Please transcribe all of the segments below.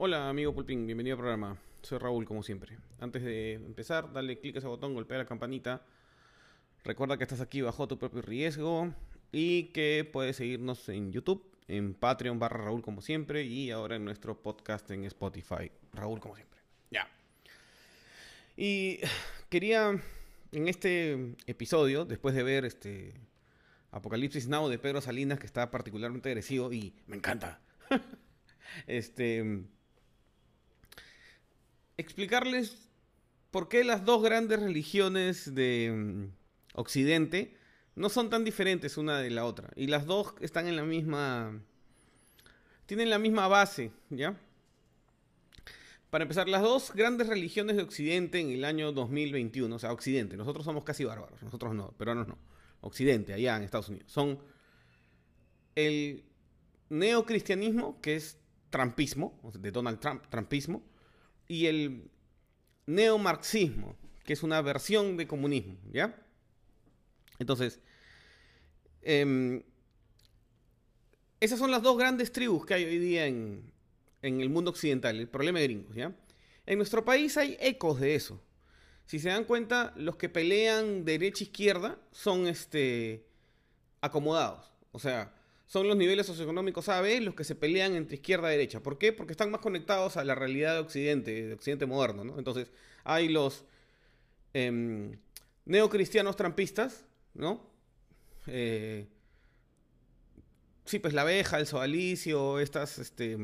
Hola amigo Pulpín, bienvenido al programa. Soy Raúl como siempre. Antes de empezar, dale clic a ese botón, golpea la campanita. Recuerda que estás aquí bajo tu propio riesgo y que puedes seguirnos en YouTube, en Patreon barra Raúl como siempre y ahora en nuestro podcast en Spotify. Raúl como siempre. Ya. Y quería en este episodio, después de ver este Apocalipsis Now de Pedro Salinas, que está particularmente agresivo y me encanta. este explicarles por qué las dos grandes religiones de mm, Occidente no son tan diferentes una de la otra. Y las dos están en la misma... tienen la misma base, ¿ya? Para empezar, las dos grandes religiones de Occidente en el año 2021, o sea, Occidente, nosotros somos casi bárbaros, nosotros no, peruanos no, Occidente, allá en Estados Unidos, son el neocristianismo, que es trumpismo, de Donald Trump, trumpismo, y el neomarxismo, que es una versión de comunismo, ¿ya? Entonces, em, esas son las dos grandes tribus que hay hoy día en, en el mundo occidental, el problema de gringos, ¿ya? En nuestro país hay ecos de eso. Si se dan cuenta, los que pelean derecha-izquierda son este, acomodados. O sea, son los niveles socioeconómicos A, B los que se pelean entre izquierda y derecha. ¿Por qué? Porque están más conectados a la realidad de Occidente, de Occidente moderno, ¿no? Entonces, hay los eh, neocristianos trampistas, ¿no? Eh, sí, pues la abeja, el sodalicio, estas, este,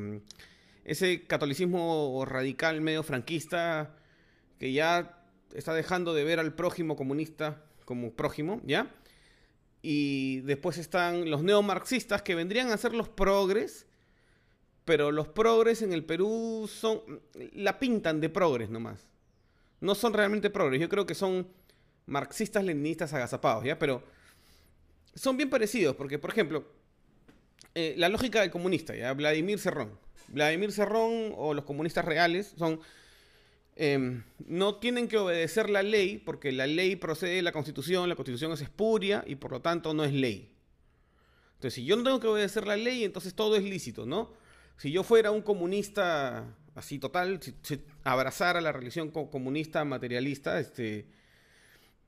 ese catolicismo radical medio franquista que ya está dejando de ver al prójimo comunista como prójimo, ¿ya? Y después están los neomarxistas que vendrían a ser los progres, pero los progres en el Perú son la pintan de progres nomás. No son realmente progres, yo creo que son marxistas leninistas agazapados, ¿ya? Pero son bien parecidos, porque por ejemplo, eh, la lógica del comunista, ¿ya? Vladimir Cerrón. Vladimir Cerrón o los comunistas reales son Em, no tienen que obedecer la ley porque la ley procede de la constitución, la constitución es espuria y por lo tanto no es ley. Entonces, si yo no tengo que obedecer la ley, entonces todo es lícito, ¿no? Si yo fuera un comunista así total, si, abrazara la religión comunista materialista, este,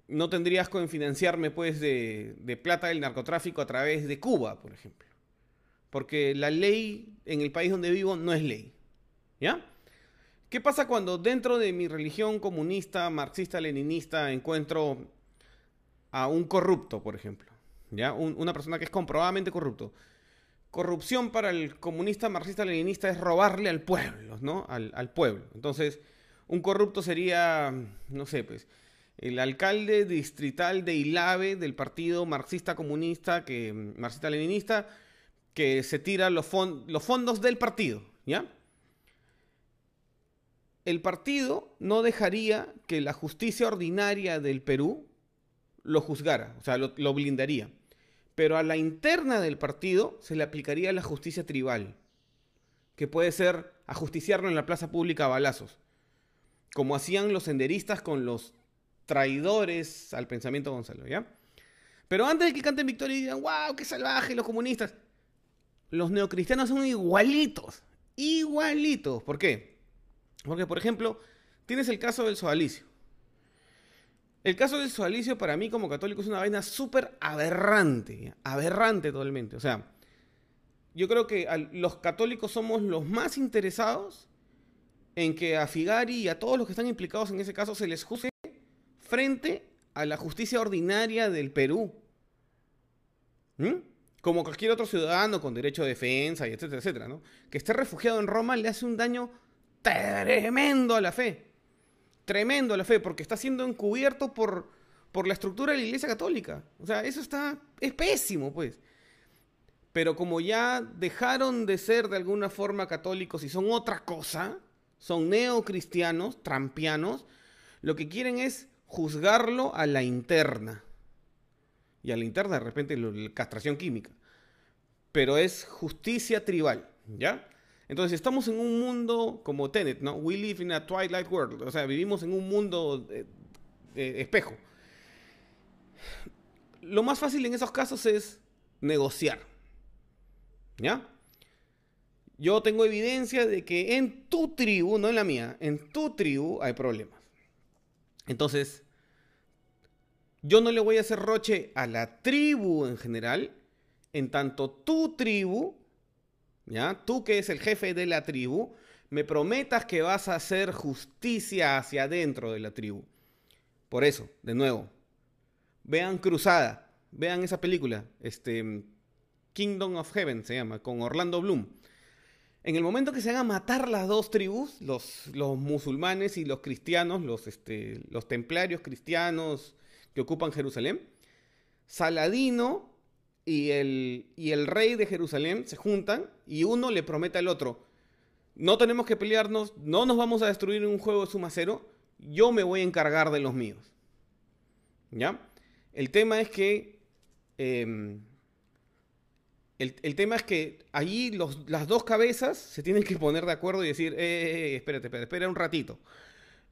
no tendrías que financiarme pues de, de plata del narcotráfico a través de Cuba, por ejemplo. Porque la ley en el país donde vivo no es ley. ¿Ya? ¿Qué pasa cuando dentro de mi religión comunista, marxista, leninista encuentro a un corrupto, por ejemplo? ¿Ya? una persona que es comprobadamente corrupto. Corrupción para el comunista, marxista, leninista es robarle al pueblo, ¿no? Al, pueblo. Entonces, un corrupto sería, no sé, pues, el alcalde distrital de Ilave del partido marxista comunista, que marxista leninista, que se tira los, los fondos del partido, ¿ya? El partido no dejaría que la justicia ordinaria del Perú lo juzgara, o sea, lo, blindaría. Pero a la interna del partido se le aplicaría la justicia tribal, que puede ser ajusticiarlo en la plaza pública a balazos, como hacían los senderistas con los traidores al pensamiento Gonzalo, ¿ya? Pero antes de que canten victoria y digan, wow, qué salvaje los comunistas, los neocristianos son igualitos, igualitos. ¿Por qué? Porque, por ejemplo, tienes el caso del sodalicio. El caso del sodalicio para mí como católico es una vaina súper aberrante, aberrante totalmente. O sea, yo creo que los católicos somos los más interesados en que a Figari y a todos los que están implicados en ese caso se les juzgue frente a la justicia ordinaria del Perú. ¿Mm? Como cualquier otro ciudadano con derecho de defensa y etcétera, etcétera, ¿no? Que esté refugiado en Roma le hace un daño tremendo a la fe. Tremendo a la fe, porque está siendo encubierto por, por la estructura de la Iglesia Católica. O sea, eso está, es pésimo, pues. Pero como ya dejaron de ser de alguna forma católicos y son otra cosa, son neocristianos, trampianos, lo que quieren es juzgarlo a la interna. Y a la interna, de repente, la castración química. Pero es justicia tribal, ¿ya? Entonces, estamos en un mundo como Tenet, ¿no? We live in a twilight world. O sea, vivimos en un mundo de, espejo. Lo más fácil en esos casos es negociar. ¿Ya? yo tengo evidencia de que en tu tribu, no en la mía, en tu tribu hay problemas. Entonces, yo no le voy a hacer roche a la tribu en general, en tanto tu tribu, Tú que es el jefe de la tribu, me prometas que vas a hacer justicia hacia adentro de la tribu. Por eso, de nuevo, vean Cruzada, vean esa película, este Kingdom of Heaven se llama, con Orlando Bloom. En el momento que se van a matar las dos tribus, los, los musulmanes y los cristianos, los, este, los templarios cristianos que ocupan Jerusalén, Saladino y el, y el rey de Jerusalén se juntan y uno le promete al otro, no tenemos que pelearnos, no nos vamos a destruir en un juego de suma cero, yo me voy a encargar de los míos. ¿Ya? El tema es que... Em, el, tema es que allí las dos cabezas se tienen que poner de acuerdo y decir, eh, eh, eh espérate, espérate, espera un ratito.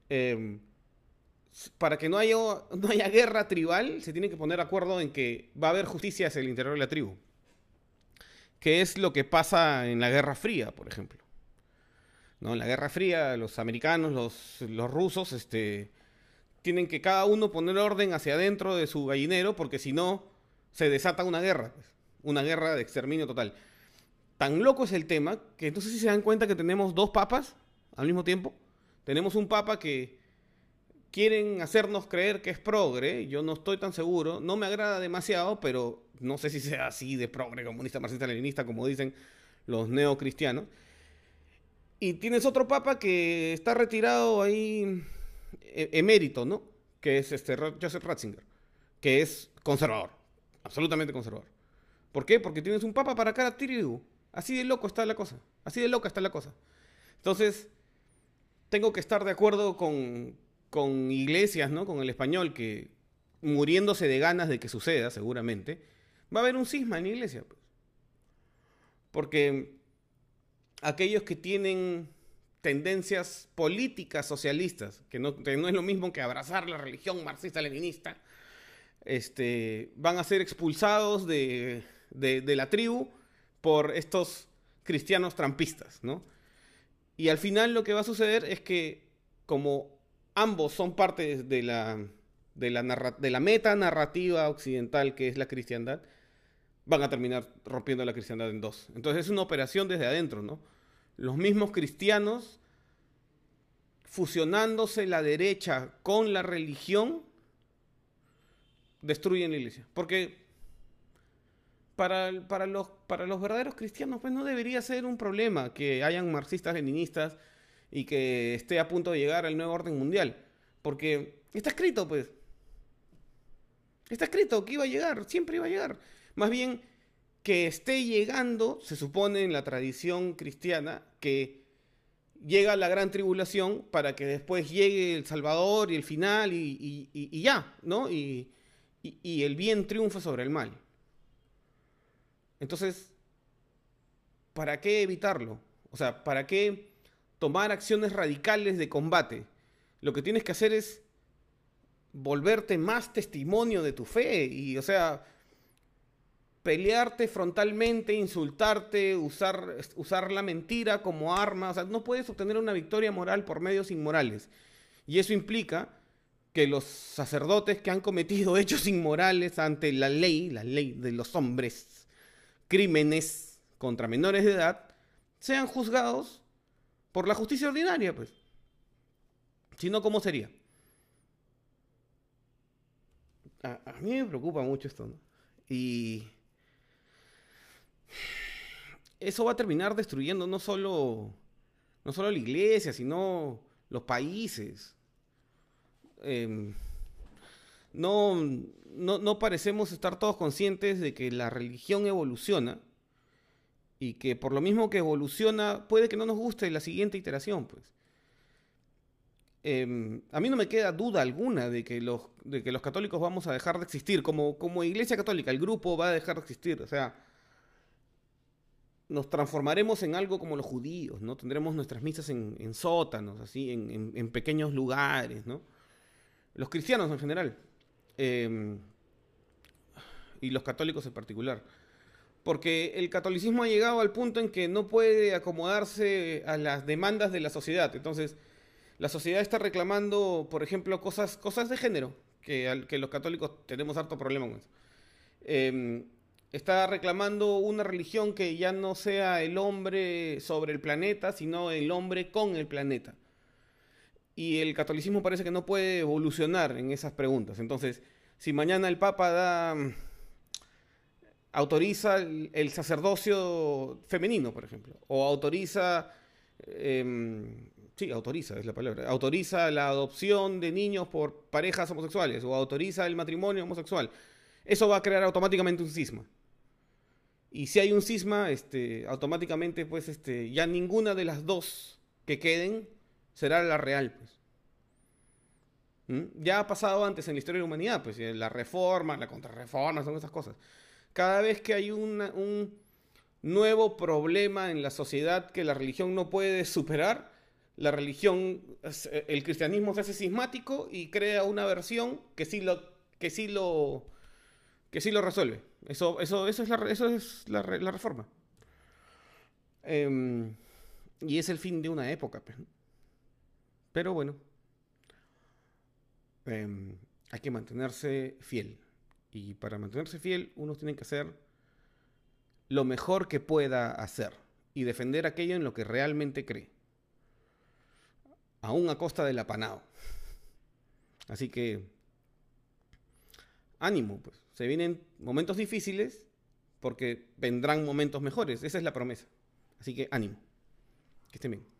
Em, para que no haya, no haya guerra tribal, se tienen que poner de acuerdo en que va a haber justicia hacia el interior de la tribu. Que es lo que pasa en la Guerra Fría, por ejemplo. ¿No? En la Guerra Fría, los americanos, los, los rusos, este, tienen que cada uno poner orden hacia adentro de su gallinero, porque si no, se desata una guerra. Pues una guerra de exterminio total. Tan loco es el tema que entonces si se dan cuenta que tenemos dos papas al mismo tiempo. Tenemos un papa que quieren hacernos creer que es progre, yo no estoy tan seguro, no me agrada demasiado, pero no sé si sea así de progre, comunista, marxista, leninista, como dicen los neocristianos. Y tienes otro papa que está retirado ahí e, emérito, ¿no? Que es este Joseph Ratzinger, que es conservador, absolutamente conservador. ¿Por qué? Porque tienes un papa para cada tribu. Así de loco está la cosa. Así de loca está la cosa. Entonces, tengo que estar de acuerdo con, con iglesias, ¿no? Con el español, que muriéndose de ganas de que suceda, seguramente, va a haber un cisma en la iglesia. Pues. Porque aquellos que tienen tendencias políticas socialistas, que no, es lo mismo que abrazar la religión marxista-leninista, este, van a ser expulsados de, de, la tribu por estos cristianos trampistas, ¿no? Y al final lo que va a suceder es que como ambos son parte de la, de la, de la meta narrativa occidental que es la cristiandad, van a terminar rompiendo la cristiandad en dos. Entonces es una operación desde adentro, ¿no? Los mismos cristianos fusionándose la derecha con la religión destruyen la iglesia. Porque para, para, los, para los verdaderos cristianos, pues no debería ser un problema que hayan marxistas, leninistas y que esté a punto de llegar al nuevo orden mundial. Porque está escrito, pues. Está escrito que iba a llegar, siempre iba a llegar. Más bien que esté llegando, se supone en la tradición cristiana, que llega la gran tribulación para que después llegue el Salvador y el final y, y ya, ¿no? y el bien triunfa sobre el mal. Entonces, ¿para qué evitarlo? O sea, ¿para qué tomar acciones radicales de combate? Lo que tienes que hacer es volverte más testimonio de tu fe y, o sea, pelearte frontalmente, insultarte, usar, usar la mentira como arma. O sea, no puedes obtener una victoria moral por medios inmorales. Y eso implica que los sacerdotes que han cometido hechos inmorales ante la ley, la ley de los hombres, crímenes contra menores de edad sean juzgados por la justicia ordinaria, pues. Si no, ¿cómo sería? A, mí me preocupa mucho esto, ¿no? Y eso va a terminar destruyendo no solo, no solo la iglesia, sino los países. Em, no, no, parecemos estar todos conscientes de que la religión evoluciona y que por lo mismo que evoluciona puede que no nos guste la siguiente iteración, pues. Em, a mí no me queda duda alguna de que los, de que los católicos vamos a dejar de existir. Como, como iglesia católica, el grupo va a dejar de existir. O sea, nos transformaremos en algo como los judíos, ¿no? Tendremos nuestras misas en, sótanos, así, en, en, pequeños lugares, ¿no? Los cristianos en general. Em, y los católicos en particular. Porque el catolicismo ha llegado al punto en que no puede acomodarse a las demandas de la sociedad. Entonces, la sociedad está reclamando, por ejemplo, cosas, cosas de género, que, que los católicos tenemos harto problema con eso. Em, está reclamando una religión que ya no sea el hombre sobre el planeta, sino el hombre con el planeta. Y el catolicismo parece que no puede evolucionar en esas preguntas. Entonces, si mañana el Papa da autoriza el, sacerdocio femenino, por ejemplo, o autoriza, em, sí, autoriza es la palabra, autoriza la adopción de niños por parejas homosexuales, o autoriza el matrimonio homosexual, eso va a crear automáticamente un cisma. Y si hay un cisma, este, automáticamente, pues, este, ya ninguna de las dos que queden será la real, pues. ¿Mm? Ya ha pasado antes en la historia de la humanidad, pues, la reforma, la contrarreforma, son esas cosas. Cada vez que hay un nuevo problema en la sociedad que la religión no puede superar, la religión, el cristianismo se hace sismático y crea una versión que sí lo, que sí lo, que sí lo resuelve. Eso, eso, eso es la, eso es la, reforma. Em, y es el fin de una época. Pero bueno, em, hay que mantenerse fiel. Y para mantenerse fiel, uno tiene que hacer lo mejor que pueda hacer y defender aquello en lo que realmente cree. Aún a costa del apanado. Así que, ánimo, pues. Se vienen momentos difíciles porque vendrán momentos mejores. Esa es la promesa. Así que ánimo. Que estén bien.